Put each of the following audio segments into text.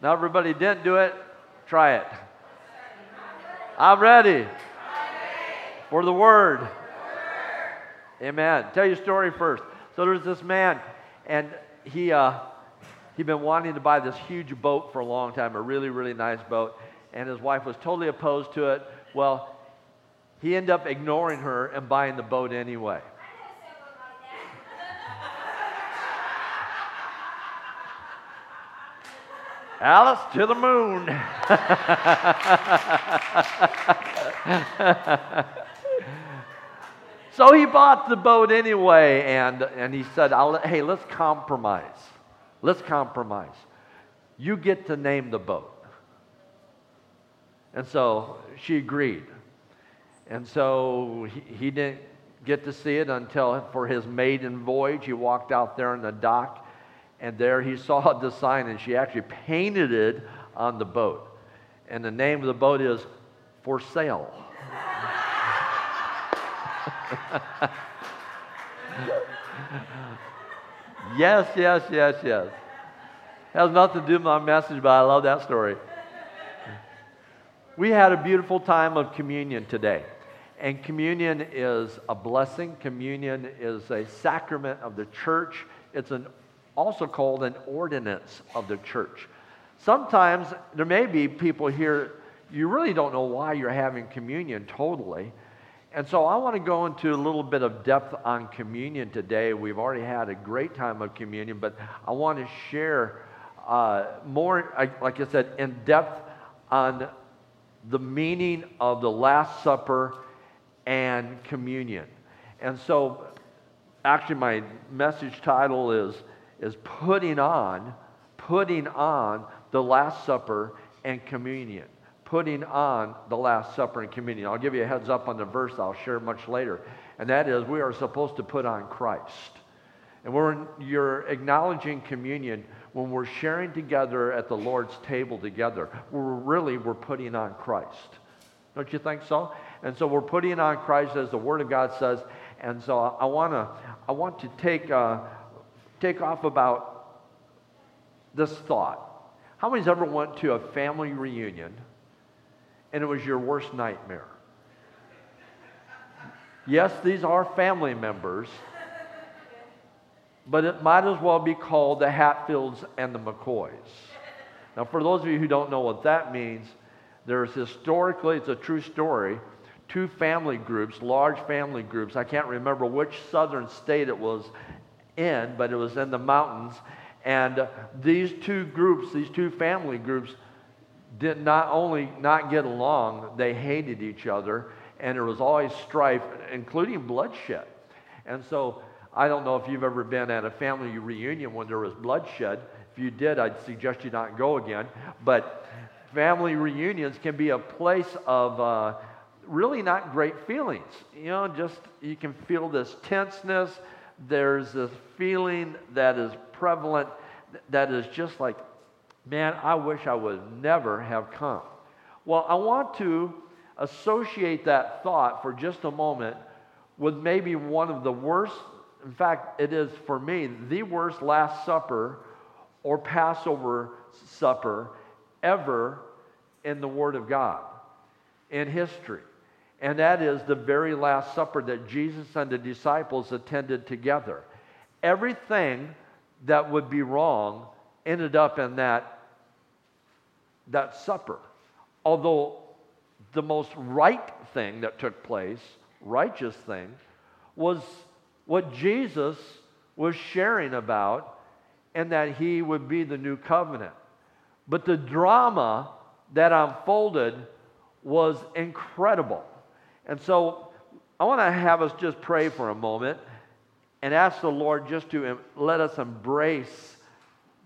Now, everybody didn't do it. Try it. I'm ready for the word. Amen. Tell your story first. So there's this man, and he uh, he'd been wanting to buy this huge boat for a long time, a really really nice boat, and his wife was totally opposed to it. Well, he ended up ignoring her and buying the boat anyway. Alice to the moon. so he bought the boat anyway, and, and he said, Hey, let's compromise. Let's compromise. You get to name the boat. And so she agreed. And so he, he didn't get to see it until for his maiden voyage. He walked out there in the dock and there he saw the sign, and she actually painted it on the boat. And the name of the boat is For Sale. yes, yes, yes, yes. Has nothing to do with my message, but I love that story. We had a beautiful time of communion today. And communion is a blessing. Communion is a sacrament of the church. It's an also called an ordinance of the church. Sometimes there may be people here, you really don't know why you're having communion totally. And so I want to go into a little bit of depth on communion today. We've already had a great time of communion, but I want to share uh, more, like I said, in depth on the meaning of the Last Supper and communion. And so, actually, my message title is is putting on, putting on the Last Supper and communion. Putting on the Last Supper and communion. I'll give you a heads up on the verse I'll share much later. And that is, we are supposed to put on Christ. And when you're acknowledging communion, when we're sharing together at the Lord's table together, we're really we're putting on Christ. Don't you think so? And so we're putting on Christ as the Word of God says. And so I want to I want to take uh, take off about this thought. How many's ever went to a family reunion and it was your worst nightmare? Yes, these are family members, but it might as well be called the Hatfields and the McCoys. Now, for those of you who don't know what that means, there's historically, it's a true story, two family groups, large family groups. I can't remember which southern state it was in, but it was in the mountains. And these two groups, these two family groups, did not only not get along, they hated each other, and there was always strife, including bloodshed. And so I don't know if you've ever been at a family reunion when there was bloodshed. If you did, I'd suggest you not go again. But family reunions can be a place of uh, really not great feelings. You know, just you can feel this tenseness there's this feeling that is prevalent that is just like, man, I wish I would never have come. Well, I want to associate that thought for just a moment with maybe one of the worst, in fact, it is for me, the worst Last Supper or Passover supper ever in the Word of God in history and that is the very last supper that Jesus and the disciples attended together. Everything that would be wrong ended up in that, that supper. Although the most right thing that took place, righteous thing, was what Jesus was sharing about and that he would be the new covenant. But the drama that unfolded was incredible. And so I want to have us just pray for a moment and ask the Lord just to let us embrace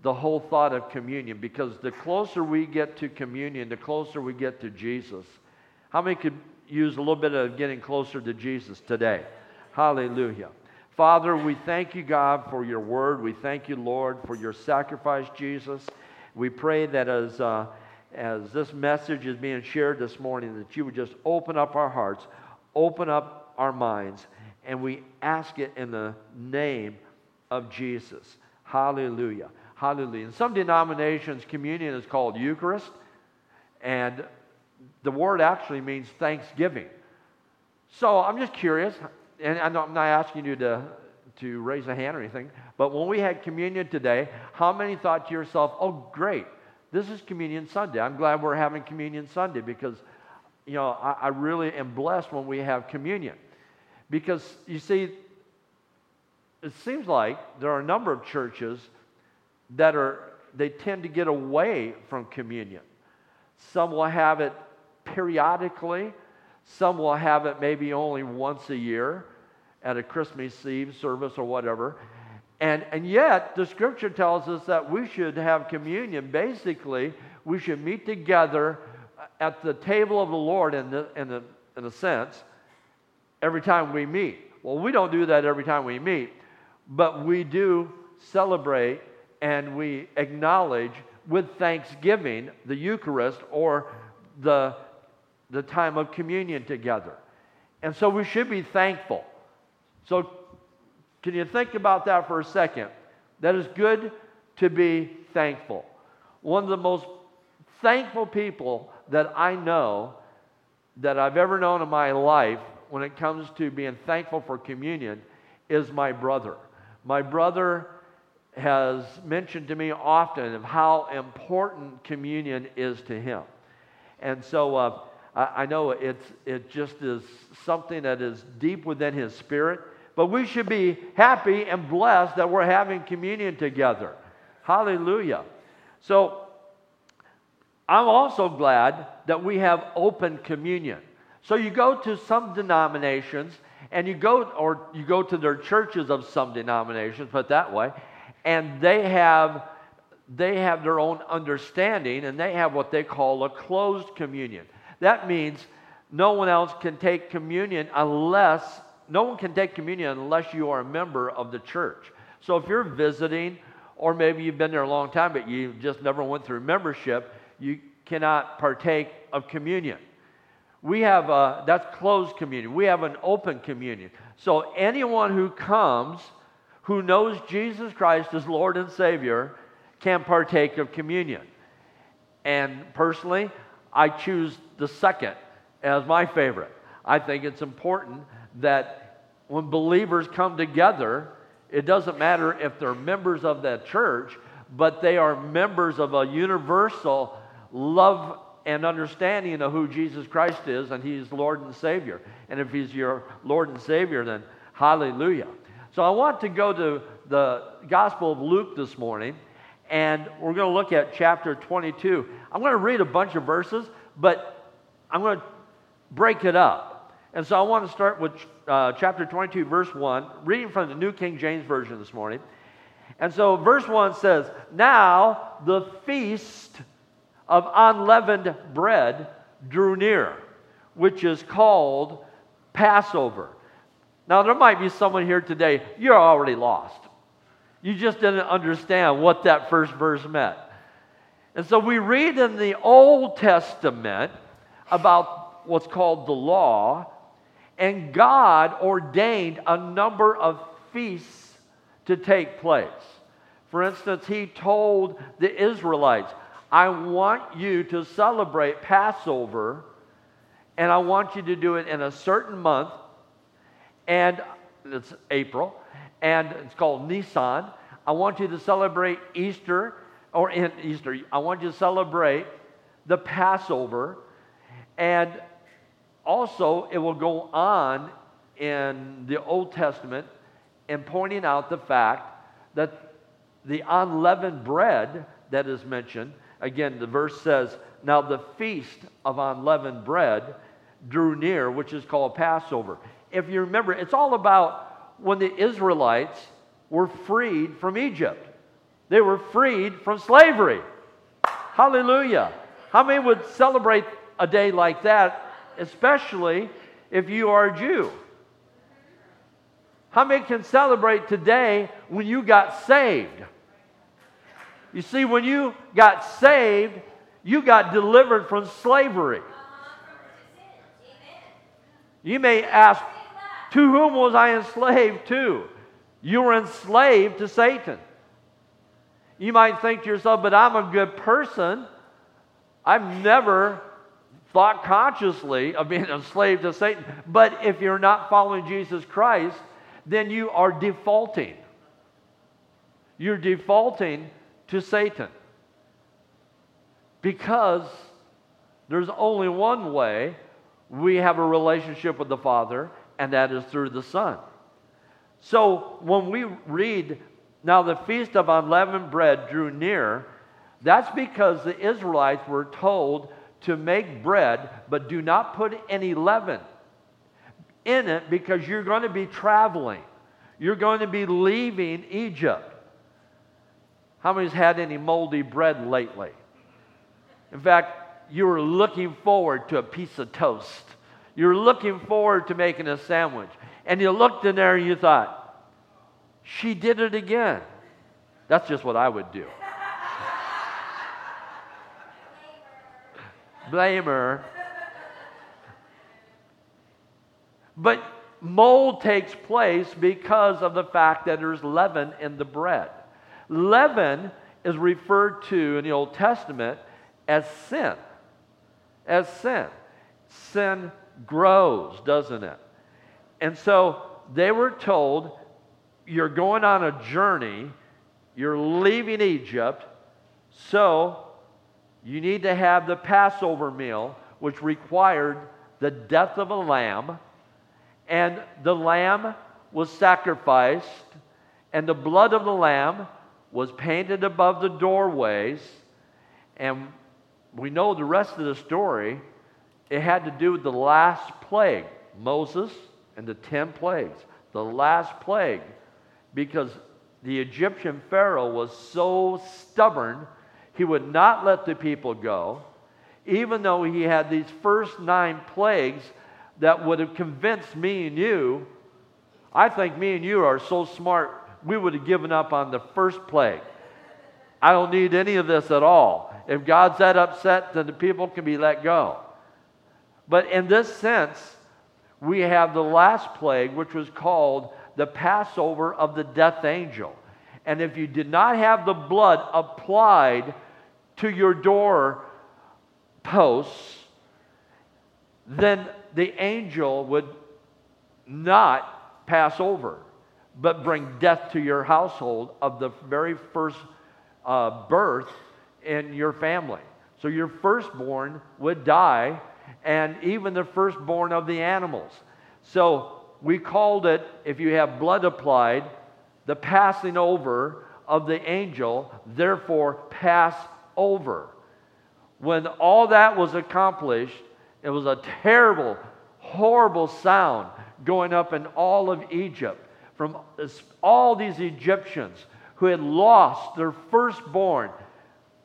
the whole thought of communion because the closer we get to communion, the closer we get to Jesus. How many could use a little bit of getting closer to Jesus today? Hallelujah. Father, we thank you, God, for your word. We thank you, Lord, for your sacrifice, Jesus. We pray that as uh, as this message is being shared this morning, that you would just open up our hearts, open up our minds, and we ask it in the name of Jesus. Hallelujah. Hallelujah. In some denominations, communion is called Eucharist, and the word actually means thanksgiving. So I'm just curious, and I'm not asking you to, to raise a hand or anything, but when we had communion today, how many thought to yourself, oh, great, this is Communion Sunday. I'm glad we're having Communion Sunday because, you know, I, I really am blessed when we have communion. Because, you see, it seems like there are a number of churches that are, they tend to get away from communion. Some will have it periodically, some will have it maybe only once a year at a Christmas Eve service or whatever. And, and yet, the scripture tells us that we should have communion. Basically, we should meet together at the table of the Lord, in, the, in, the, in a sense, every time we meet. Well, we don't do that every time we meet, but we do celebrate and we acknowledge with thanksgiving the Eucharist or the, the time of communion together. And so we should be thankful. So, can you think about that for a second? That is good to be thankful. One of the most thankful people that I know, that I've ever known in my life, when it comes to being thankful for communion, is my brother. My brother has mentioned to me often of how important communion is to him. And so uh, I, I know it's, it just is something that is deep within his spirit. But we should be happy and blessed that we're having communion together. Hallelujah. So I'm also glad that we have open communion. So you go to some denominations and you go or you go to their churches of some denominations, put that way, and they have they have their own understanding and they have what they call a closed communion. That means no one else can take communion unless no one can take communion unless you are a member of the church. So if you're visiting, or maybe you've been there a long time, but you just never went through membership, you cannot partake of communion. We have a, that's closed communion. We have an open communion. So anyone who comes who knows Jesus Christ as Lord and Savior can partake of communion. And personally, I choose the second as my favorite. I think it's important that when believers come together, it doesn't matter if they're members of that church, but they are members of a universal love and understanding of who Jesus Christ is, and He's Lord and Savior. And if He's your Lord and Savior, then hallelujah. So I want to go to the Gospel of Luke this morning, and we're going to look at chapter 22. I'm going to read a bunch of verses, but I'm going to break it up. And so I want to start with uh, chapter 22, verse 1, reading from the New King James Version this morning. And so verse 1 says, Now the feast of unleavened bread drew near, which is called Passover. Now, there might be someone here today, you're already lost. You just didn't understand what that first verse meant. And so we read in the Old Testament about what's called the law, and God ordained a number of feasts to take place. For instance, He told the Israelites, I want you to celebrate Passover, and I want you to do it in a certain month, and it's April, and it's called Nisan. I want you to celebrate Easter, or in Easter, I want you to celebrate the Passover, and also, it will go on in the Old Testament in pointing out the fact that the unleavened bread that is mentioned, again, the verse says, Now the feast of unleavened bread drew near, which is called Passover. If you remember, it's all about when the Israelites were freed from Egypt, they were freed from slavery. Hallelujah. How many would celebrate a day like that especially if you are a Jew. How many can celebrate today when you got saved? You see, when you got saved, you got delivered from slavery. You may ask, to whom was I enslaved to? You were enslaved to Satan. You might think to yourself, but I'm a good person. I've never thought consciously of being a slave to Satan. But if you're not following Jesus Christ, then you are defaulting. You're defaulting to Satan. Because there's only one way we have a relationship with the Father, and that is through the Son. So when we read, now the feast of unleavened bread drew near, that's because the Israelites were told to make bread, but do not put any leaven in it because you're going to be traveling. You're going to be leaving Egypt. How many's had any moldy bread lately? In fact, you were looking forward to a piece of toast. You're looking forward to making a sandwich. And you looked in there and you thought, she did it again. That's just what I would do. Blame her. But mold takes place because of the fact that there's leaven in the bread. Leaven is referred to in the Old Testament as sin. As sin. Sin grows, doesn't it? And so they were told, You're going on a journey, you're leaving Egypt, so you need to have the Passover meal, which required the death of a lamb, and the lamb was sacrificed, and the blood of the lamb was painted above the doorways, and we know the rest of the story. It had to do with the last plague, Moses and the 10 plagues. The last plague, because the Egyptian Pharaoh was so stubborn, he would not let the people go, even though he had these first nine plagues that would have convinced me and you. I think me and you are so smart, we would have given up on the first plague. I don't need any of this at all. If God's that upset, then the people can be let go. But in this sense, we have the last plague, which was called the Passover of the death angel. And if you did not have the blood applied to your door posts, then the angel would not pass over, but bring death to your household of the very first uh, birth in your family. So your firstborn would die, and even the firstborn of the animals. So we called it, if you have blood applied, the passing over of the angel, therefore pass over. When all that was accomplished, it was a terrible, horrible sound going up in all of Egypt from all these Egyptians who had lost their firstborn,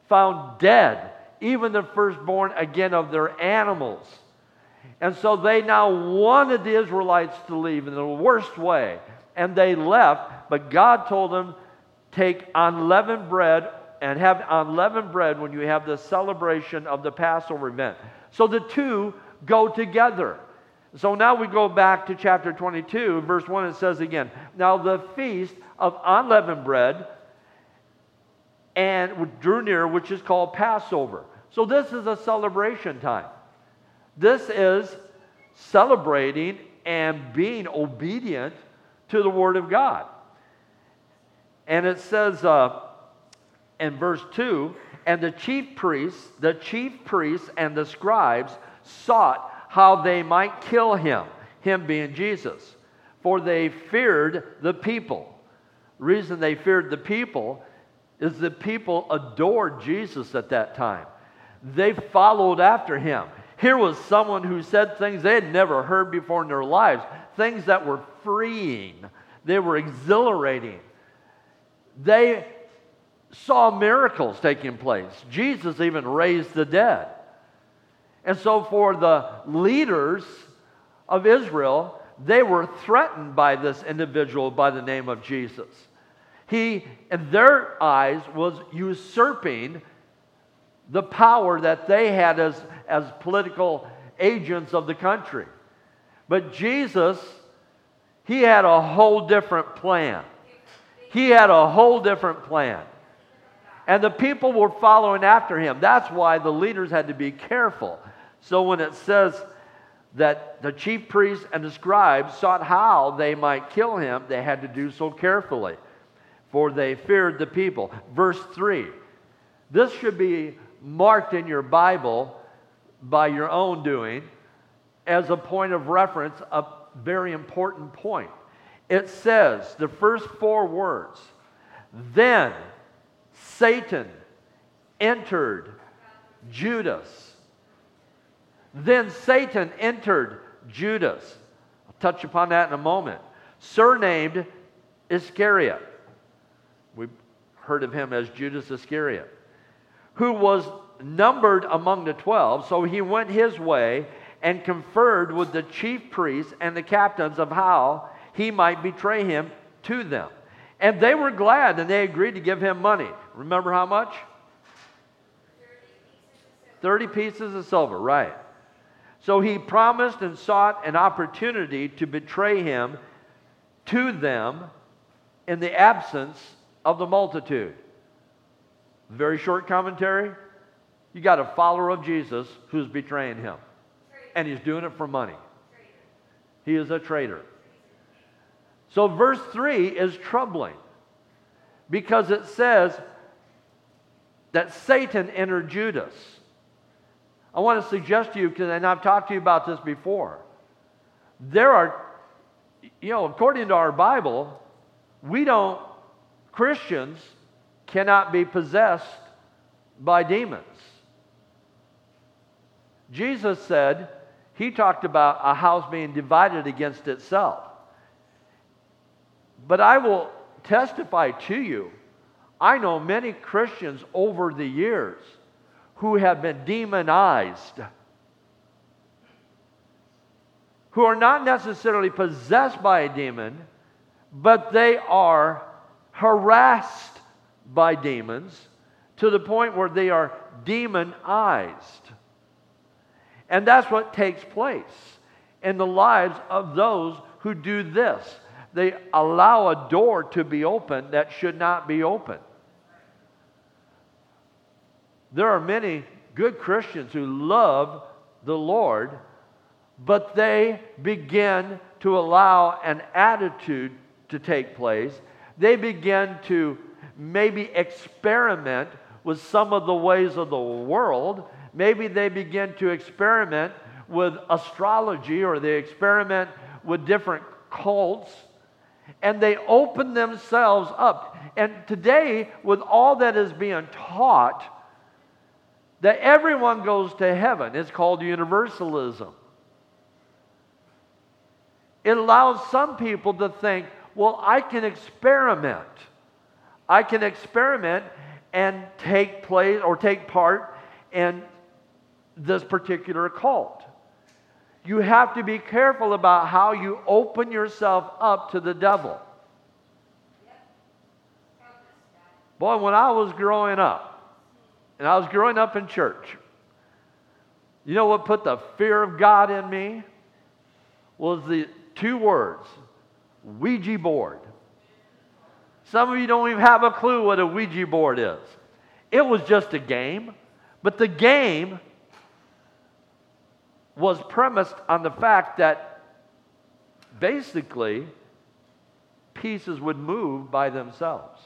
found dead, even the firstborn again of their animals. And so they now wanted the Israelites to leave in the worst way. And they left, but God told them, take unleavened bread and have unleavened bread when you have the celebration of the Passover event. So the two go together. So now we go back to chapter 22, verse 1. It says again, Now the feast of unleavened bread and drew near, which is called Passover. So this is a celebration time. This is celebrating and being obedient to the Word of God. And it says uh, in verse 2 and the chief priests, the chief priests and the scribes sought how they might kill him, him being Jesus, for they feared the people. Reason they feared the people is the people adored Jesus at that time. They followed after him. Here was someone who said things they had never heard before in their lives, things that were freeing, they were exhilarating. They saw miracles taking place. Jesus even raised the dead. And so, for the leaders of Israel, they were threatened by this individual by the name of Jesus. He, in their eyes, was usurping the power that they had as, as political agents of the country. But Jesus, he had a whole different plan. He had a whole different plan. And the people were following after him. That's why the leaders had to be careful. So when it says that the chief priests and the scribes sought how they might kill him, they had to do so carefully, for they feared the people. Verse 3 this should be marked in your Bible by your own doing as a point of reference, a very important point. It says, the first four words, then Satan entered Judas. Then Satan entered Judas. I'll touch upon that in a moment. Surnamed Iscariot. We heard of him as Judas Iscariot, who was numbered among the twelve. So he went his way and conferred with the chief priests and the captains of how he might betray him to them. And they were glad and they agreed to give him money. Remember how much? 30 pieces of silver, right. So he promised and sought an opportunity to betray him to them in the absence of the multitude. Very short commentary. You got a follower of Jesus who's betraying him, and he's doing it for money. He is a traitor. So, verse 3 is troubling because it says that Satan entered Judas. I want to suggest to you, and I've talked to you about this before, there are, you know, according to our Bible, we don't, Christians cannot be possessed by demons. Jesus said, he talked about a house being divided against itself. But I will testify to you, I know many Christians over the years who have been demonized, who are not necessarily possessed by a demon, but they are harassed by demons to the point where they are demonized. And that's what takes place in the lives of those who do this they allow a door to be open that should not be open. There are many good Christians who love the Lord, but they begin to allow an attitude to take place. They begin to maybe experiment with some of the ways of the world. Maybe they begin to experiment with astrology or they experiment with different cults and they open themselves up. And today, with all that is being taught, that everyone goes to heaven, it's called universalism. It allows some people to think, well, I can experiment. I can experiment and take place or take part in this particular cult you have to be careful about how you open yourself up to the devil. Boy, when I was growing up, and I was growing up in church, you know what put the fear of God in me? Was the two words Ouija board. Some of you don't even have a clue what a Ouija board is. It was just a game, but the game was premised on the fact that basically pieces would move by themselves.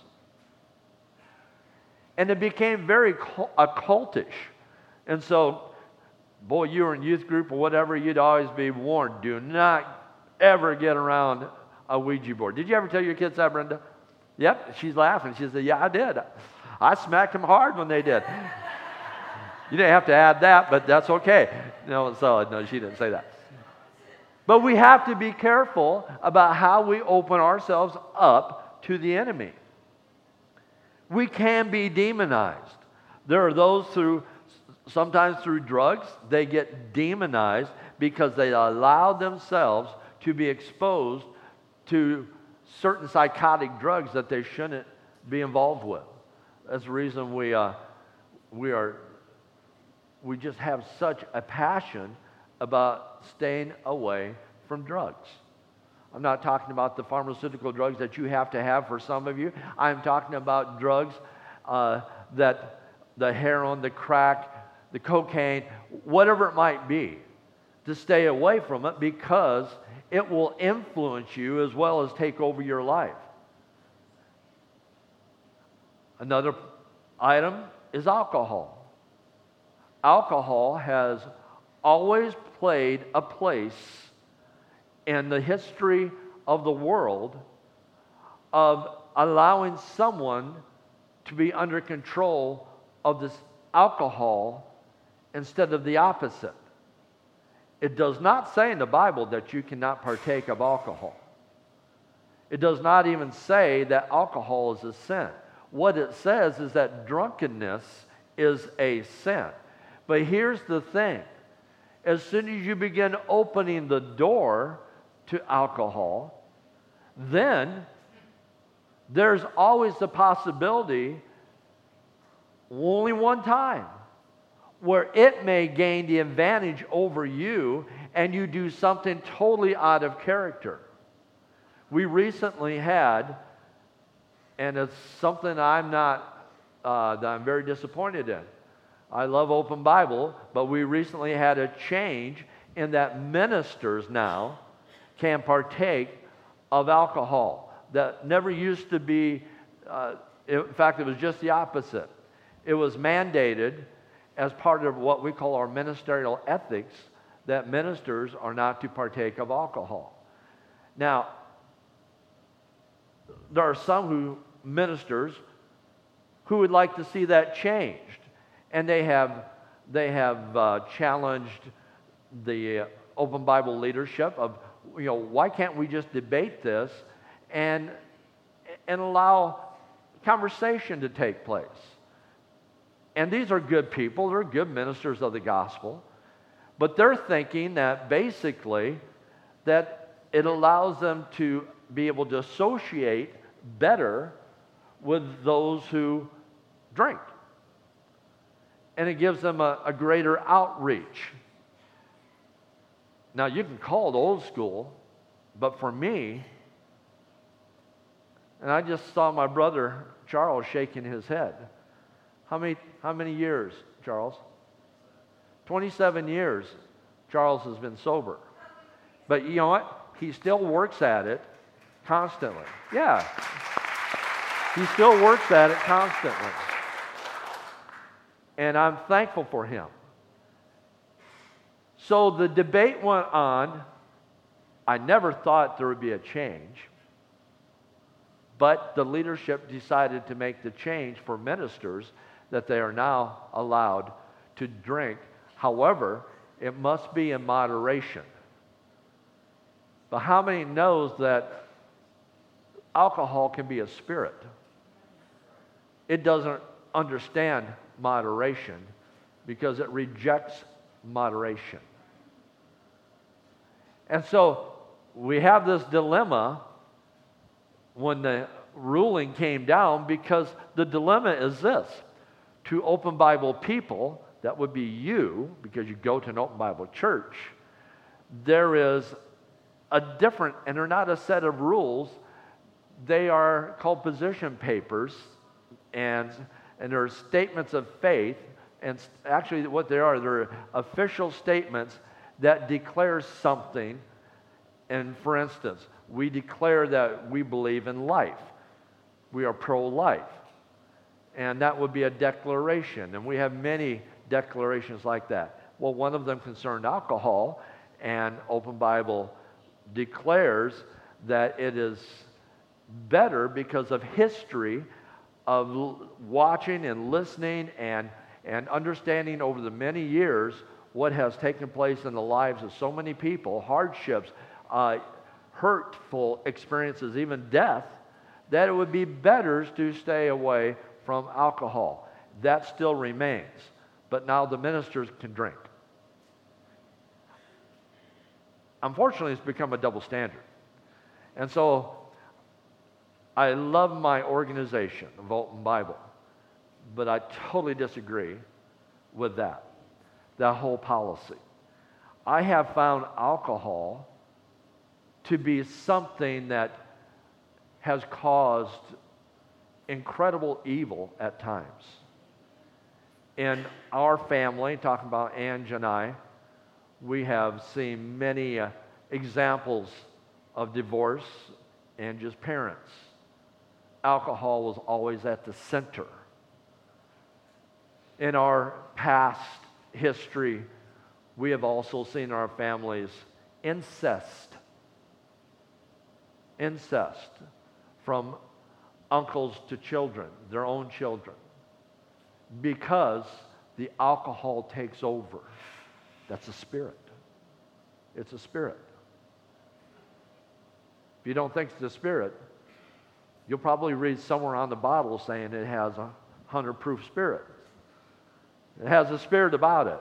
And it became very occultish. Uh, and so, boy, you were in youth group or whatever, you'd always be warned do not ever get around a Ouija board. Did you ever tell your kids that, Brenda? Yep, she's laughing. She said, Yeah, I did. I smacked them hard when they did. You didn't have to add that, but that's okay. No, so no, she didn't say that. But we have to be careful about how we open ourselves up to the enemy. We can be demonized. There are those through, sometimes through drugs, they get demonized because they allow themselves to be exposed to certain psychotic drugs that they shouldn't be involved with. That's the reason we, uh, we are we just have such a passion about staying away from drugs. I'm not talking about the pharmaceutical drugs that you have to have for some of you. I'm talking about drugs uh, that the heroin, the crack, the cocaine, whatever it might be, to stay away from it because it will influence you as well as take over your life. Another item is alcohol. Alcohol has always played a place in the history of the world of allowing someone to be under control of this alcohol instead of the opposite. It does not say in the Bible that you cannot partake of alcohol. It does not even say that alcohol is a sin. What it says is that drunkenness is a sin. But here's the thing as soon as you begin opening the door to alcohol, then there's always the possibility, only one time, where it may gain the advantage over you and you do something totally out of character. We recently had, and it's something I'm not, uh, that I'm very disappointed in. I love open Bible, but we recently had a change in that ministers now can partake of alcohol. That never used to be, uh, in fact, it was just the opposite. It was mandated as part of what we call our ministerial ethics that ministers are not to partake of alcohol. Now, there are some who ministers who would like to see that changed and they have, they have uh, challenged the uh, open Bible leadership of, you know, why can't we just debate this and, and allow conversation to take place? And these are good people, they're good ministers of the gospel, but they're thinking that basically that it allows them to be able to associate better with those who drink and it gives them a, a greater outreach. Now, you can call it old school, but for me, and I just saw my brother Charles shaking his head. How many, how many years, Charles? 27 years Charles has been sober. But you know what? He still works at it constantly. Yeah. He still works at it constantly and I'm thankful for him. So the debate went on. I never thought there would be a change, but the leadership decided to make the change for ministers that they are now allowed to drink. However, it must be in moderation. But how many knows that alcohol can be a spirit? It doesn't understand moderation because it rejects moderation. And so we have this dilemma when the ruling came down because the dilemma is this to open Bible people, that would be you, because you go to an open Bible church, there is a different, and they're not a set of rules, they are called position papers. And and there are statements of faith, and actually, what they are, they're official statements that declare something. And for instance, we declare that we believe in life, we are pro life. And that would be a declaration. And we have many declarations like that. Well, one of them concerned alcohol, and Open Bible declares that it is better because of history of watching and listening and, and understanding over the many years what has taken place in the lives of so many people, hardships, uh, hurtful experiences, even death, that it would be better to stay away from alcohol. That still remains. But now the ministers can drink. Unfortunately, it's become a double standard. And so I love my organization, Open Bible, but I totally disagree with that, that whole policy. I have found alcohol to be something that has caused incredible evil at times. in our family, talking about Ange and I, we have seen many uh, examples of divorce and just parents. Alcohol was always at the center. In our past history, we have also seen our families incest. Incest from uncles to children, their own children, because the alcohol takes over. That's a spirit. It's a spirit. If you don't think it's a spirit, you'll probably read somewhere on the bottle saying it has a hundred proof spirit. It has a spirit about it.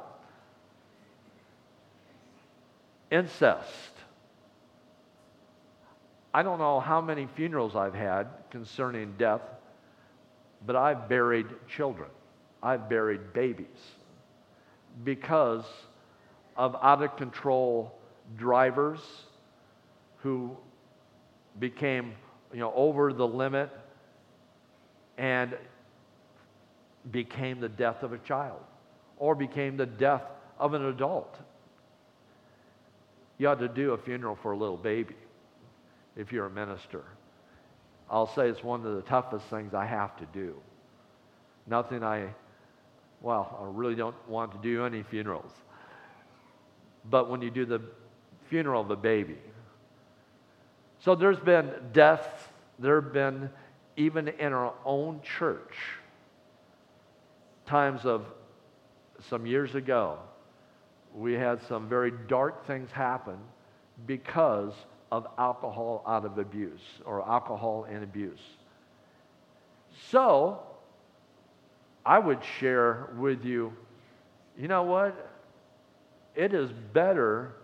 Incest. I don't know how many funerals I've had concerning death, but I've buried children. I've buried babies because of out of control drivers who became you know over the limit and became the death of a child or became the death of an adult. You ought to do a funeral for a little baby if you're a minister. I'll say it's one of the toughest things I have to do. Nothing I, well, I really don't want to do any funerals. But when you do the funeral of a baby, so there's been deaths, there have been, even in our own church, times of some years ago, we had some very dark things happen because of alcohol out of abuse or alcohol and abuse. So, I would share with you, you know what? It is better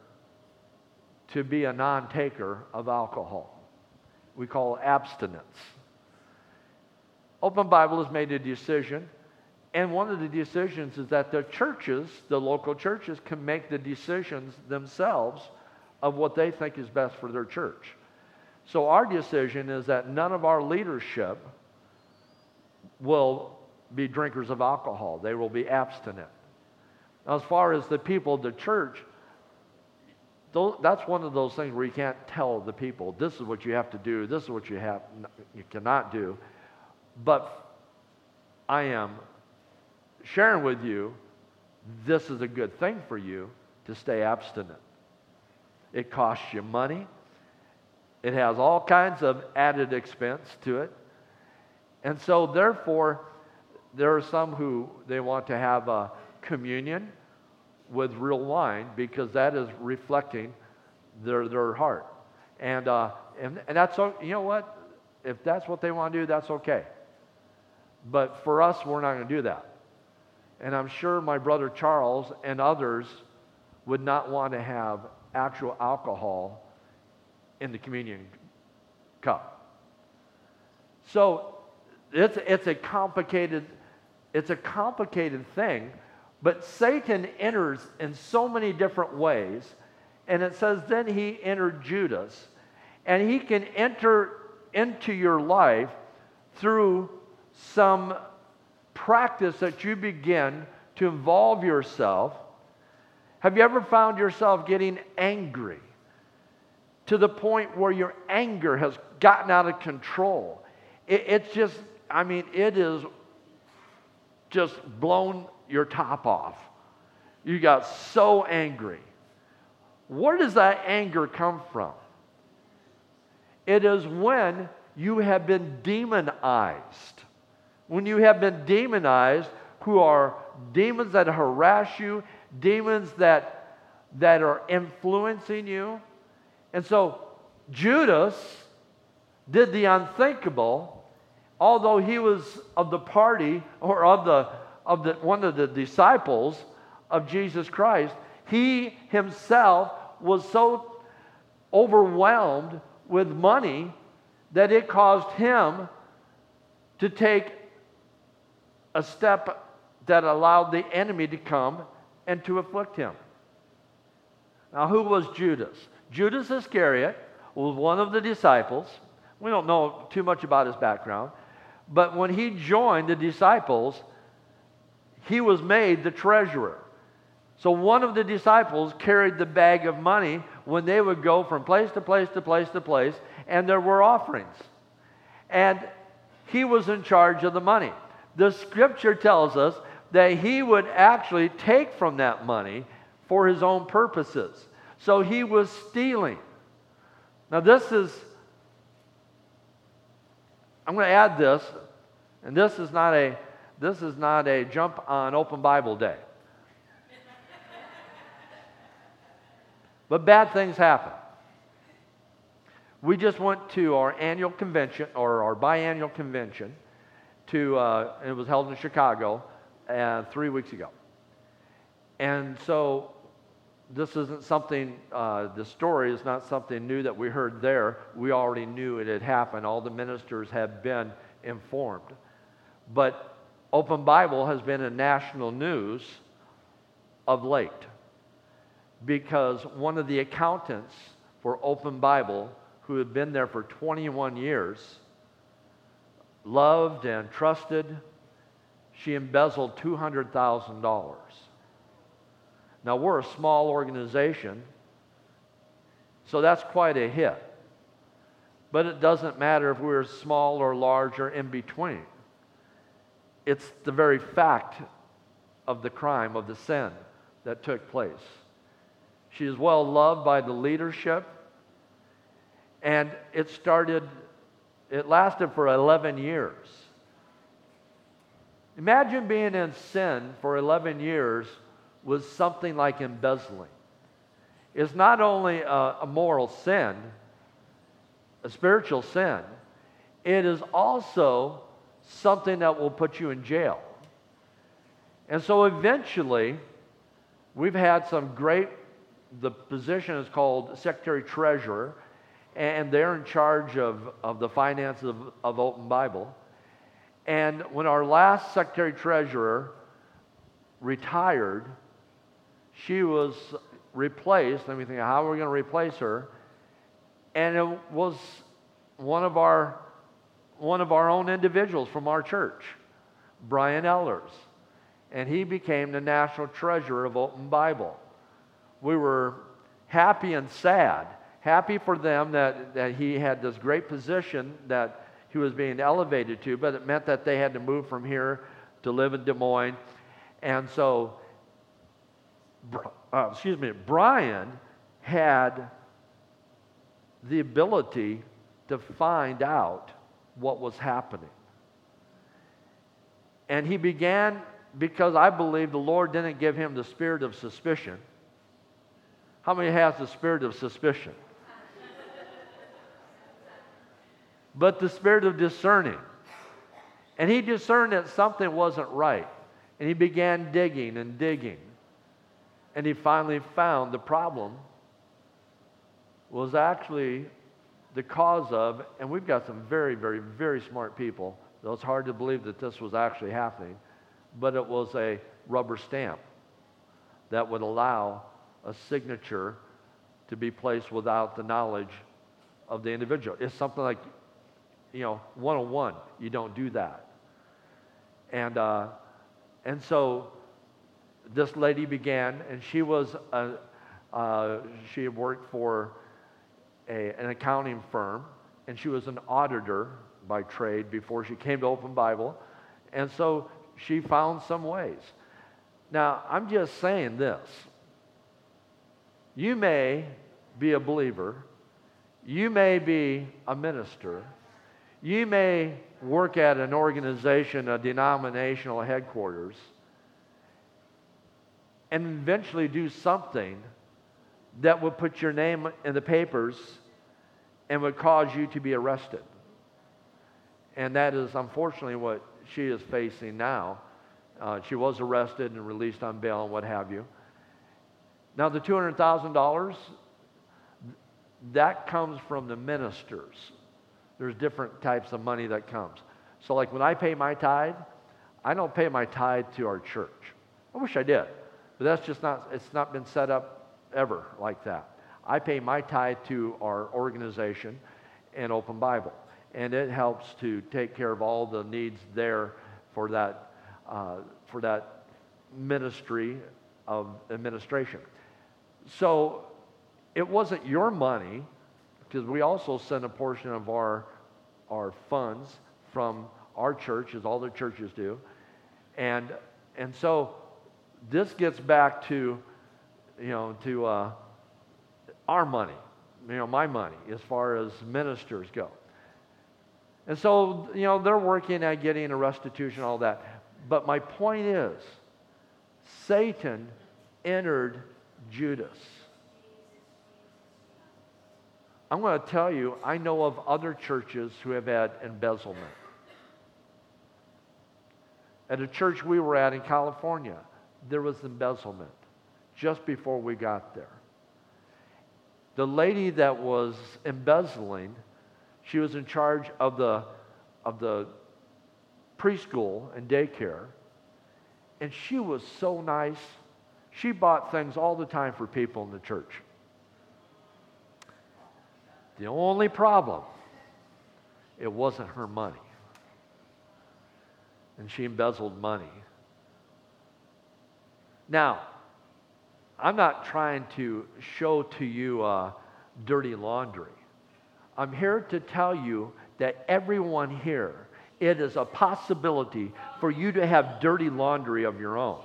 to be a non taker of alcohol. We call abstinence. Open Bible has made a decision, and one of the decisions is that the churches, the local churches, can make the decisions themselves of what they think is best for their church. So our decision is that none of our leadership will be drinkers of alcohol. They will be abstinent. Now, as far as the people of the church, that's one of those things where you can't tell the people this is what you have to do, this is what you have you cannot do. But I am sharing with you this is a good thing for you to stay abstinent. It costs you money. It has all kinds of added expense to it. And so therefore there are some who they want to have a communion with real wine because that is reflecting their, their heart. And, uh, and, and that's, you know what? If that's what they want to do, that's okay. But for us, we're not going to do that. And I'm sure my brother Charles and others would not want to have actual alcohol in the communion cup. So it's, it's a complicated, it's a complicated thing but Satan enters in so many different ways. And it says, then he entered Judas. And he can enter into your life through some practice that you begin to involve yourself. Have you ever found yourself getting angry to the point where your anger has gotten out of control? It, it's just, I mean, it is just blown your top off. You got so angry. Where does that anger come from? It is when you have been demonized. When you have been demonized, who are demons that harass you, demons that, that are influencing you. And so Judas did the unthinkable, although he was of the party or of the of the, one of the disciples of Jesus Christ, he himself was so overwhelmed with money that it caused him to take a step that allowed the enemy to come and to afflict him. Now, who was Judas? Judas Iscariot was one of the disciples. We don't know too much about his background, but when he joined the disciples, he was made the treasurer. So one of the disciples carried the bag of money when they would go from place to place to place to place, and there were offerings. And he was in charge of the money. The scripture tells us that he would actually take from that money for his own purposes. So he was stealing. Now, this is, I'm going to add this, and this is not a, this is not a jump on Open Bible Day. but bad things happen. We just went to our annual convention, or our biannual convention, to, uh, it was held in Chicago uh, three weeks ago. And so this isn't something, uh, the story is not something new that we heard there. We already knew it had happened. All the ministers have been informed. But Open Bible has been in national news of late because one of the accountants for Open Bible, who had been there for 21 years, loved and trusted, she embezzled $200,000. Now, we're a small organization, so that's quite a hit. But it doesn't matter if we're small or large or in between. It's the very fact of the crime, of the sin that took place. She is well loved by the leadership, and it started, it lasted for 11 years. Imagine being in sin for 11 years was something like embezzling. It's not only a, a moral sin, a spiritual sin, it is also something that will put you in jail. And so eventually, we've had some great, the position is called Secretary Treasurer, and they're in charge of, of the finances of, of Open Bible. And when our last Secretary Treasurer retired, she was replaced. Let me think, how are we going to replace her? And it was one of our one of our own individuals from our church, Brian Ellers. And he became the national treasurer of Open Bible. We were happy and sad. Happy for them that, that he had this great position that he was being elevated to, but it meant that they had to move from here to live in Des Moines. And so uh, excuse me, Brian had the ability to find out what was happening. And he began, because I believe the Lord didn't give him the spirit of suspicion. How many has the spirit of suspicion? But the spirit of discerning. And he discerned that something wasn't right. And he began digging and digging. And he finally found the problem was actually the cause of, and we've got some very, very, very smart people, though it's hard to believe that this was actually happening, but it was a rubber stamp that would allow a signature to be placed without the knowledge of the individual. It's something like, you know, 101. You don't do that. And, uh, and so this lady began, and she was a, uh, she had worked for a, an accounting firm, and she was an auditor by trade before she came to Open Bible, and so she found some ways. Now, I'm just saying this. You may be a believer, you may be a minister, you may work at an organization, a denominational headquarters and eventually do something that would put your name in the papers and would cause you to be arrested. And that is unfortunately what she is facing now. Uh, she was arrested and released on bail and what have you. Now, the $200,000, that comes from the ministers. There's different types of money that comes. So, like when I pay my tithe, I don't pay my tithe to our church. I wish I did. But that's just not, it's not been set up ever like that. I pay my tithe to our organization and Open Bible. And it helps to take care of all the needs there for that, uh, for that ministry of administration. So it wasn't your money, because we also send a portion of our, our funds from our church, as all the churches do. And, and so this gets back to, you know, to uh, our money, you know, my money, as far as ministers go. And so, you know, they're working at getting a restitution, all that. But my point is, Satan entered Judas. I'm going to tell you, I know of other churches who have had embezzlement. At a church we were at in California, there was embezzlement just before we got there. The lady that was embezzling, she was in charge of the, of the preschool and daycare, and she was so nice. She bought things all the time for people in the church. The only problem, it wasn't her money. And she embezzled money. Now, I'm not trying to show to you uh, dirty laundry. I'm here to tell you that everyone here, it is a possibility for you to have dirty laundry of your own.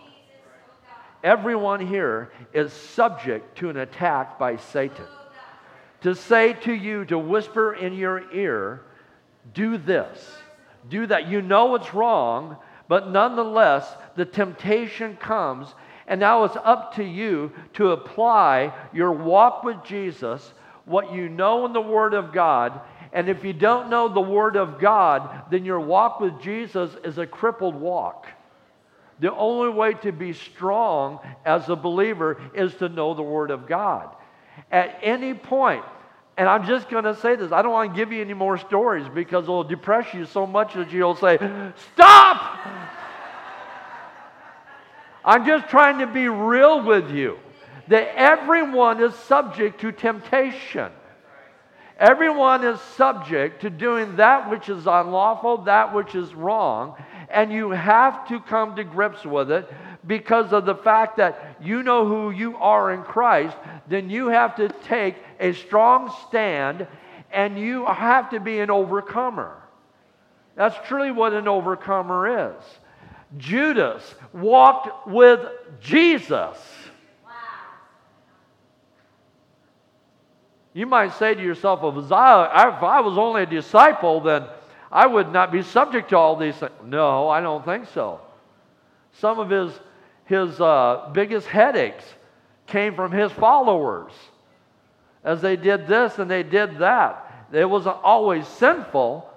Everyone here is subject to an attack by Satan to say to you, to whisper in your ear, do this, do that. You know it's wrong, but nonetheless, the temptation comes, and now it's up to you to apply your walk with Jesus, what you know in the Word of God. And if you don't know the Word of God, then your walk with Jesus is a crippled walk. The only way to be strong as a believer is to know the Word of God. At any point, and I'm just going to say this, I don't want to give you any more stories because it'll depress you so much that you'll say, Stop! I'm just trying to be real with you that everyone is subject to temptation. Everyone is subject to doing that which is unlawful, that which is wrong, and you have to come to grips with it because of the fact that you know who you are in Christ, then you have to take a strong stand and you have to be an overcomer. That's truly what an overcomer is. Judas walked with Jesus. You might say to yourself, if I was only a disciple, then I would not be subject to all these things. No, I don't think so. Some of his his uh, biggest headaches came from his followers as they did this and they did that. It wasn't always sinful,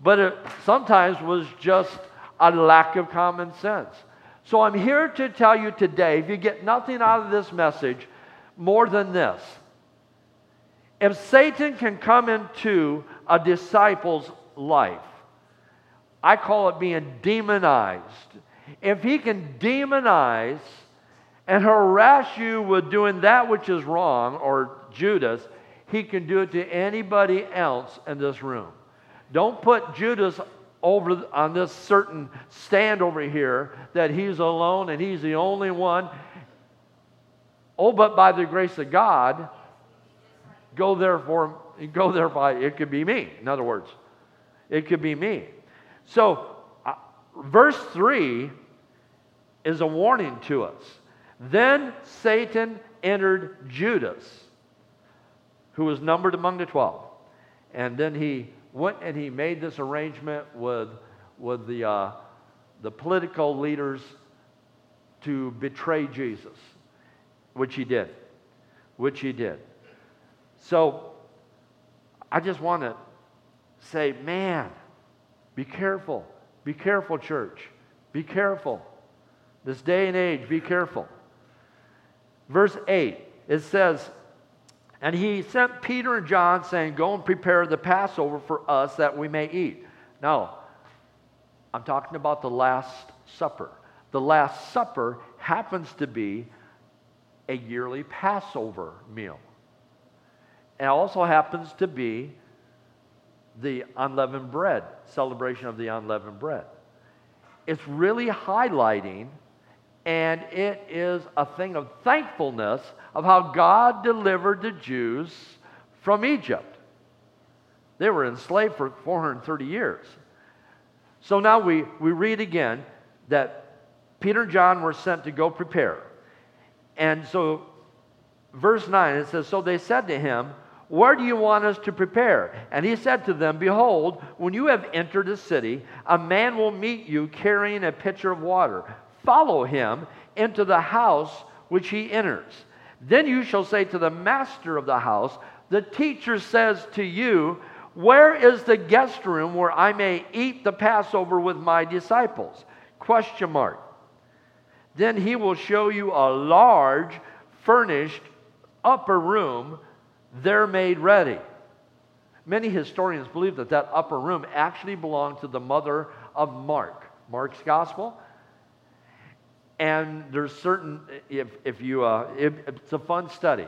but it sometimes was just a lack of common sense. So I'm here to tell you today if you get nothing out of this message more than this if Satan can come into a disciple's life, I call it being demonized if he can demonize and harass you with doing that which is wrong, or Judas, he can do it to anybody else in this room. Don't put Judas over on this certain stand over here that he's alone and he's the only one. Oh, but by the grace of God, go therefore, go thereby, it could be me. In other words, it could be me. So, uh, verse 3 is a warning to us. Then Satan entered Judas, who was numbered among the 12. And then he went and he made this arrangement with, with the, uh, the political leaders to betray Jesus, which he did. Which he did. So I just want to say, man, be careful. Be careful, church. Be careful. This day and age, be careful. Verse 8, it says, And he sent Peter and John, saying, Go and prepare the Passover for us that we may eat. Now, I'm talking about the Last Supper. The Last Supper happens to be a yearly Passover meal. It also happens to be the unleavened bread, celebration of the unleavened bread. It's really highlighting and it is a thing of thankfulness of how God delivered the Jews from Egypt. They were enslaved for 430 years. So now we, we read again that Peter and John were sent to go prepare. And so, verse 9, it says, So they said to him, Where do you want us to prepare? And he said to them, Behold, when you have entered a city, a man will meet you carrying a pitcher of water. Follow him into the house which he enters. Then you shall say to the master of the house, The teacher says to you, Where is the guest room where I may eat the Passover with my disciples? Question mark. Then he will show you a large, furnished upper room there made ready. Many historians believe that that upper room actually belonged to the mother of Mark, Mark's gospel. And there's certain, if, if you, uh, if, it's a fun study,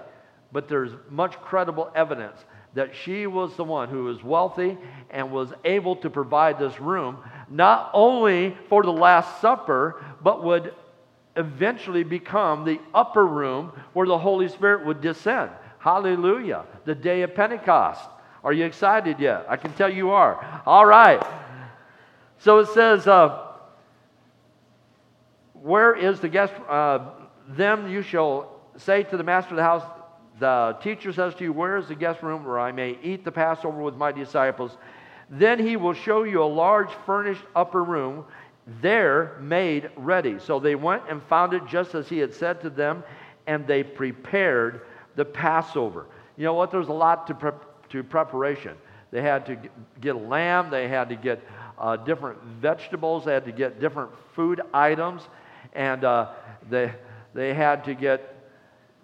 but there's much credible evidence that she was the one who was wealthy and was able to provide this room, not only for the Last Supper, but would eventually become the upper room where the Holy Spirit would descend. Hallelujah. The day of Pentecost. Are you excited yet? I can tell you are. All right. So it says, uh, Where is the guest? Uh, them you shall say to the master of the house, The teacher says to you, Where is the guest room where I may eat the Passover with my disciples? Then he will show you a large furnished upper room there made ready. So they went and found it just as he had said to them, and they prepared the Passover. You know what? There's a lot to, prep, to preparation. They had to get a lamb, they had to get uh, different vegetables, they had to get different food items, and uh, they, they had to get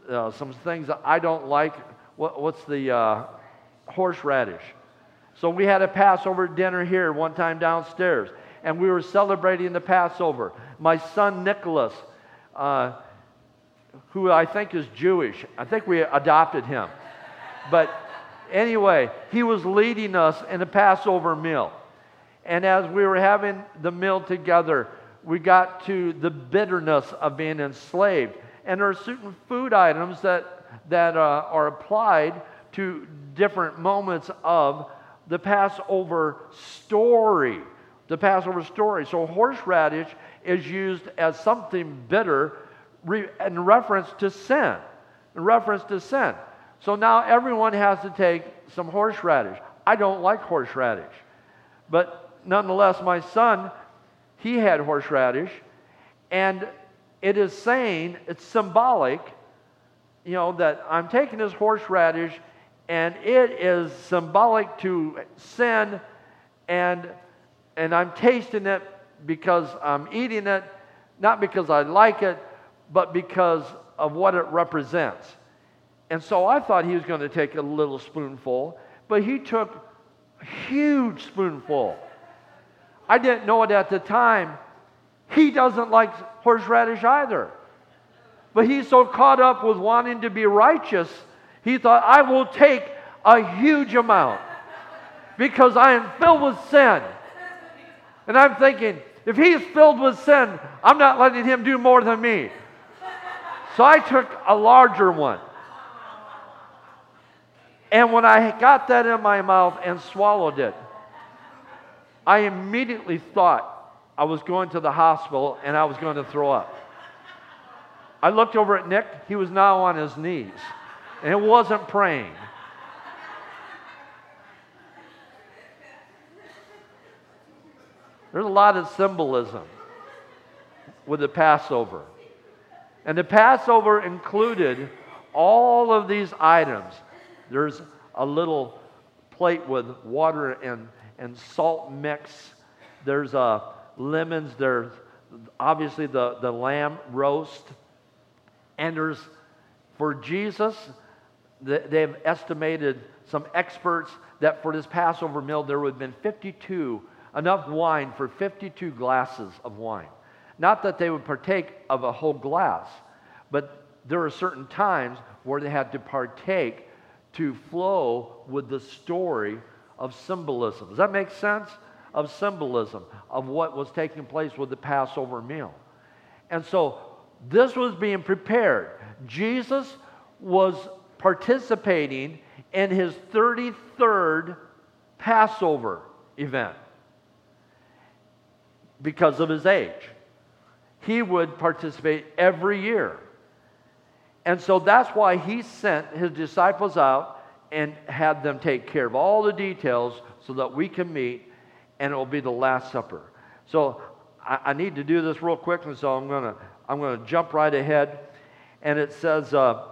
uh, some things that I don't like. What, what's the uh, horseradish? So we had a Passover dinner here one time downstairs and we were celebrating the Passover. My son Nicholas, uh, who I think is Jewish, I think we adopted him. But anyway, he was leading us in a Passover meal. And as we were having the meal together, we got to the bitterness of being enslaved. And there are certain food items that, that uh, are applied to different moments of the Passover story the Passover story. So horseradish is used as something bitter re- in reference to sin. In reference to sin. So now everyone has to take some horseradish. I don't like horseradish. But nonetheless, my son, he had horseradish. And it is saying, it's symbolic, you know, that I'm taking this horseradish and it is symbolic to sin and and I'm tasting it because I'm eating it, not because I like it, but because of what it represents. And so I thought he was going to take a little spoonful, but he took a huge spoonful. I didn't know it at the time. He doesn't like horseradish either. But he's so caught up with wanting to be righteous, he thought, I will take a huge amount because I am filled with sin. And I'm thinking, if he's filled with sin, I'm not letting him do more than me. So I took a larger one. And when I got that in my mouth and swallowed it, I immediately thought I was going to the hospital and I was going to throw up. I looked over at Nick. He was now on his knees and it wasn't praying. There's a lot of symbolism with the Passover. And the Passover included all of these items. There's a little plate with water and, and salt mix. There's uh, lemons. There's obviously the, the lamb roast. And there's, for Jesus, they've estimated some experts that for this Passover meal there would have been 52 enough wine for 52 glasses of wine. Not that they would partake of a whole glass, but there are certain times where they had to partake to flow with the story of symbolism. Does that make sense? Of symbolism of what was taking place with the Passover meal. And so this was being prepared. Jesus was participating in his 33rd Passover event because of his age. He would participate every year. And so that's why he sent his disciples out and had them take care of all the details so that we can meet and it will be the Last Supper. So I, I need to do this real quick, and so I'm going to I'm going to jump right ahead. And it says, uh,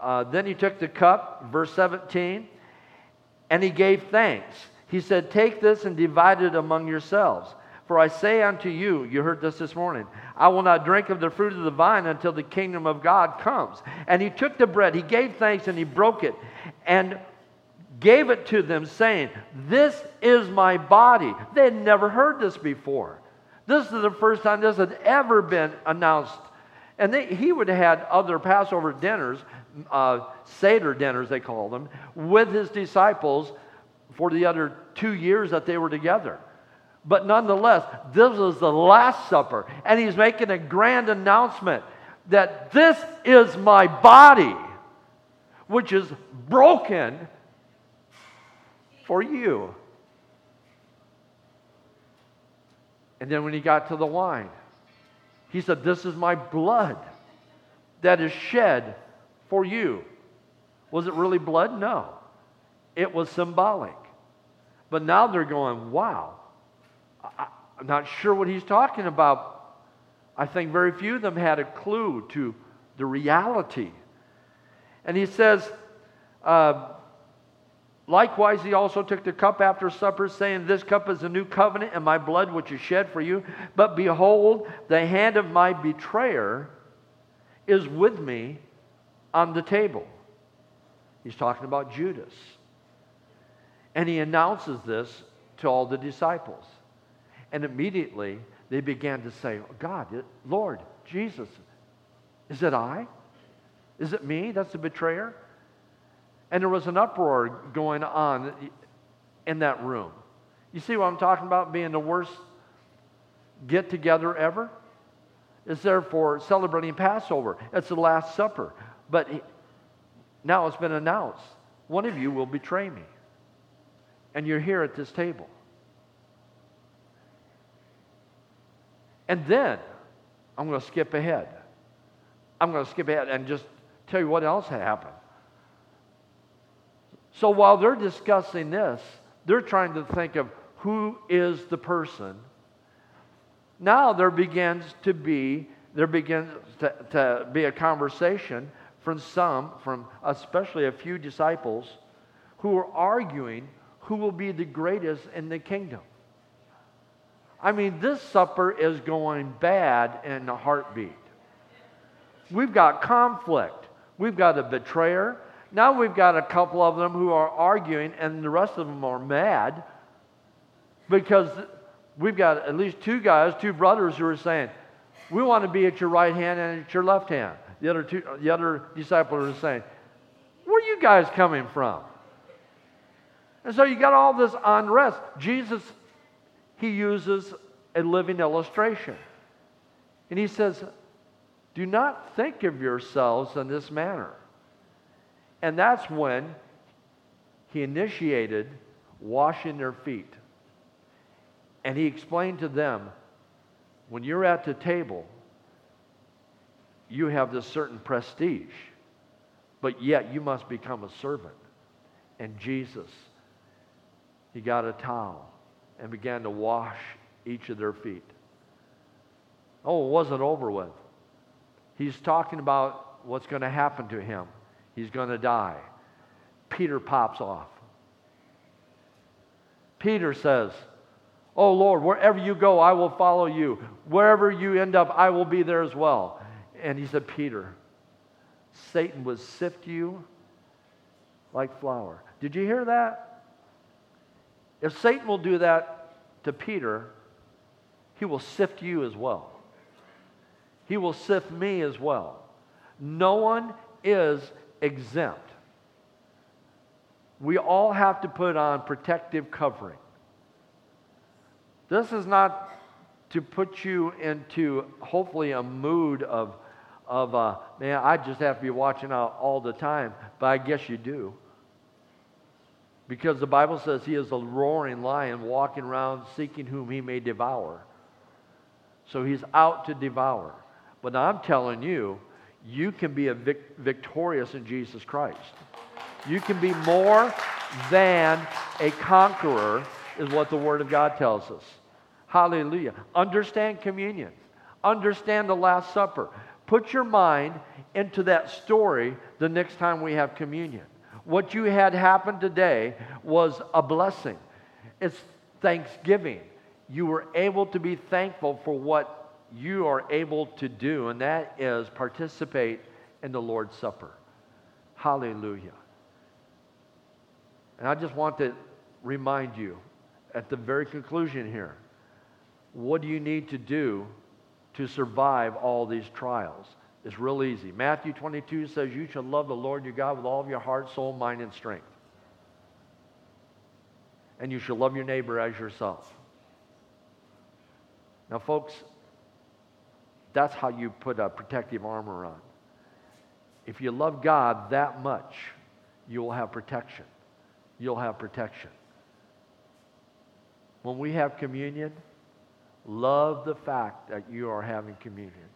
uh, Then he took the cup, verse 17, and he gave thanks. He said, Take this and divide it among yourselves. For I say unto you, you heard this this morning, I will not drink of the fruit of the vine until the kingdom of God comes. And he took the bread, he gave thanks, and he broke it, and gave it to them, saying, This is my body. They had never heard this before. This is the first time this had ever been announced. And they, he would have had other Passover dinners, uh, Seder dinners, they call them, with his disciples for the other two years that they were together. But nonetheless, this was the Last Supper, and he's making a grand announcement that this is my body, which is broken for you. And then when he got to the wine, he said, This is my blood that is shed for you. Was it really blood? No. It was symbolic. But now they're going, Wow I, am not sure what he's talking about. I think very few of them had a clue to the reality. And he says, uh, Likewise, he also took the cup after supper, saying, This cup is a new covenant in my blood, which is shed for you. But behold, the hand of my betrayer is with me on the table. He's talking about Judas. And he announces this to all the disciples. And immediately they began to say, God, Lord, Jesus, is it I? Is it me that's the betrayer? And there was an uproar going on in that room. You see what I'm talking about being the worst get together ever? It's there for celebrating Passover. It's the Last Supper. But now it's been announced one of you will betray me. And you're here at this table. And then I'm going to skip ahead. I'm going to skip ahead and just tell you what else happened. So while they're discussing this, they're trying to think of who is the person. Now there begins to be there begins to, to be a conversation from some, from especially a few disciples, who are arguing who will be the greatest in the kingdom. I mean, this supper is going bad in a heartbeat. We've got conflict. We've got a betrayer. Now we've got a couple of them who are arguing, and the rest of them are mad because we've got at least two guys, two brothers who are saying, We want to be at your right hand and at your left hand. The other, two, the other disciples are saying, Where are you guys coming from? And so you got all this unrest. Jesus he uses a living illustration. And he says, Do not think of yourselves in this manner. And that's when he initiated washing their feet. And he explained to them when you're at the table, you have this certain prestige, but yet you must become a servant. And Jesus, he got a towel and began to wash each of their feet. Oh, it wasn't over with. He's talking about what's going to happen to him. He's going to die. Peter pops off. Peter says, Oh Lord, wherever you go, I will follow you. Wherever you end up, I will be there as well. And he said, Peter, Satan would sift you like flour. Did you hear that? If Satan will do that to Peter, he will sift you as well. He will sift me as well. No one is exempt. We all have to put on protective covering. This is not to put you into hopefully a mood of, of, uh, man, I just have to be watching out all the time, but I guess you do. Because the Bible says he is a roaring lion walking around seeking whom he may devour. So he's out to devour. But I'm telling you, you can be a vic- victorious in Jesus Christ. You can be more than a conqueror, is what the Word of God tells us. Hallelujah. Understand communion. Understand the Last Supper. Put your mind into that story the next time we have communion. What you had happen today was a blessing. It's thanksgiving. You were able to be thankful for what you are able to do, and that is participate in the Lord's Supper. Hallelujah. And I just want to remind you at the very conclusion here what do you need to do to survive all these trials? It's real easy. Matthew 22 says, You shall love the Lord your God with all of your heart, soul, mind, and strength. And you shall love your neighbor as yourself. Now, folks, that's how you put a protective armor on. If you love God that much, you will have protection. You'll have protection. When we have communion, love the fact that you are having communion.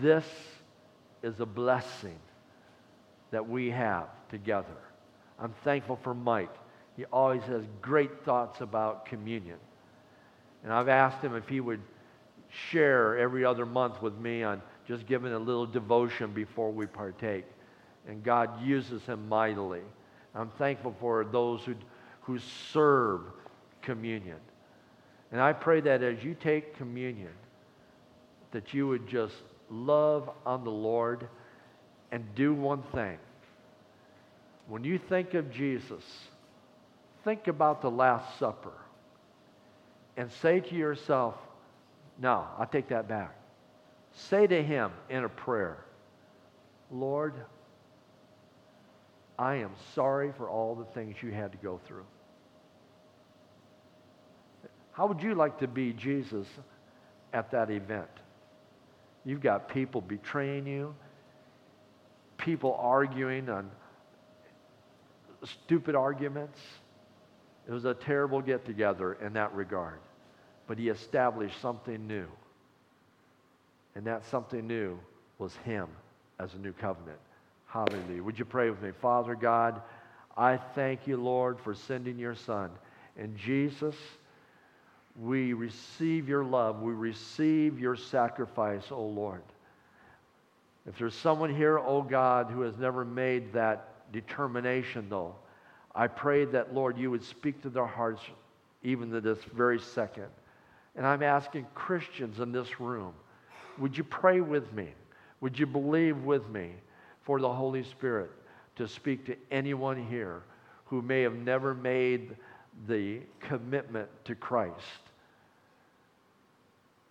This is a blessing that we have together. I'm thankful for Mike. He always has great thoughts about communion. And I've asked him if he would share every other month with me on just giving a little devotion before we partake. And God uses him mightily. I'm thankful for those who, who serve communion. And I pray that as you take communion, that you would just love on the Lord and do one thing. When you think of Jesus, think about the Last Supper and say to yourself, no, I take that back. Say to him in a prayer, Lord, I am sorry for all the things you had to go through. How would you like to be Jesus at that event? You've got people betraying you, people arguing on stupid arguments. It was a terrible get together in that regard. But he established something new. And that something new was him as a new covenant. Hallelujah. Would you pray with me? Father God, I thank you, Lord, for sending your son. And Jesus, we receive your love. We receive your sacrifice, O Lord. If there's someone here, O God, who has never made that determination, though, I pray that, Lord, you would speak to their hearts even to this very second. And I'm asking Christians in this room, would you pray with me? Would you believe with me for the Holy Spirit to speak to anyone here who may have never made the commitment to Christ?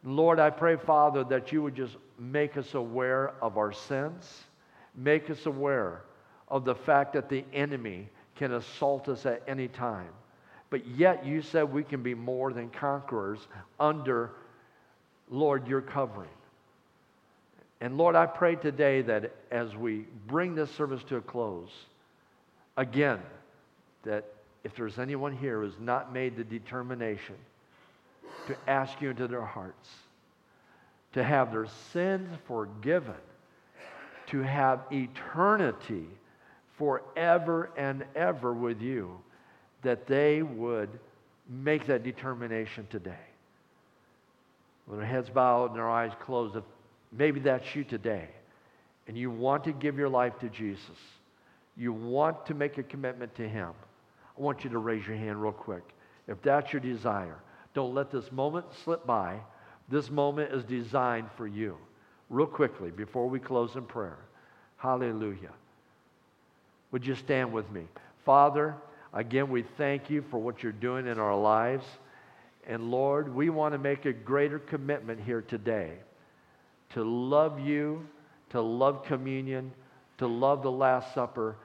Lord, I pray, Father, that you would just make us aware of our sins, make us aware of the fact that the enemy can assault us at any time. But yet you said we can be more than conquerors under, Lord, your covering. And Lord, I pray today that as we bring this service to a close, again, that if there's anyone here who's not made the determination to ask you into their hearts, to have their sins forgiven, to have eternity forever and ever with you, that they would make that determination today. With their heads bowed and their eyes closed, if maybe that's you today, and you want to give your life to Jesus, you want to make a commitment to Him, I want you to raise your hand real quick. If that's your desire, don't let this moment slip by. This moment is designed for you. Real quickly, before we close in prayer. Hallelujah. Would you stand with me? Father, again, we thank you for what you're doing in our lives. And Lord, we want to make a greater commitment here today to love you, to love communion, to love the Last Supper.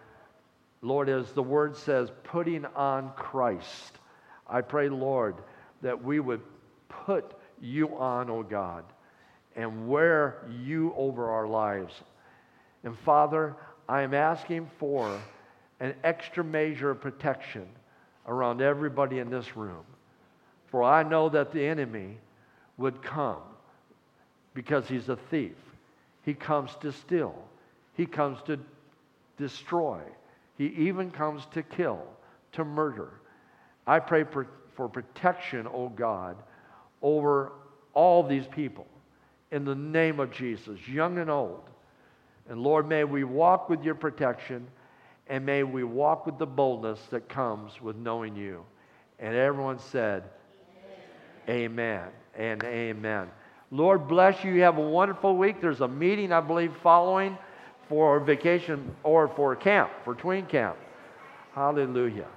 Lord, as the word says, putting on Christ. I pray, Lord, that we would put you on, O oh God, and wear you over our lives. And Father, I am asking for an extra measure of protection around everybody in this room. For I know that the enemy would come because he's a thief. He comes to steal, he comes to destroy, he even comes to kill, to murder. I pray for, for protection, O oh God, over all these people in the name of Jesus, young and old. And Lord, may we walk with your protection and may we walk with the boldness that comes with knowing you. And everyone said, Amen, amen and amen. Lord bless you. You have a wonderful week. There's a meeting, I believe, following for vacation or for camp, for tween camp. Hallelujah.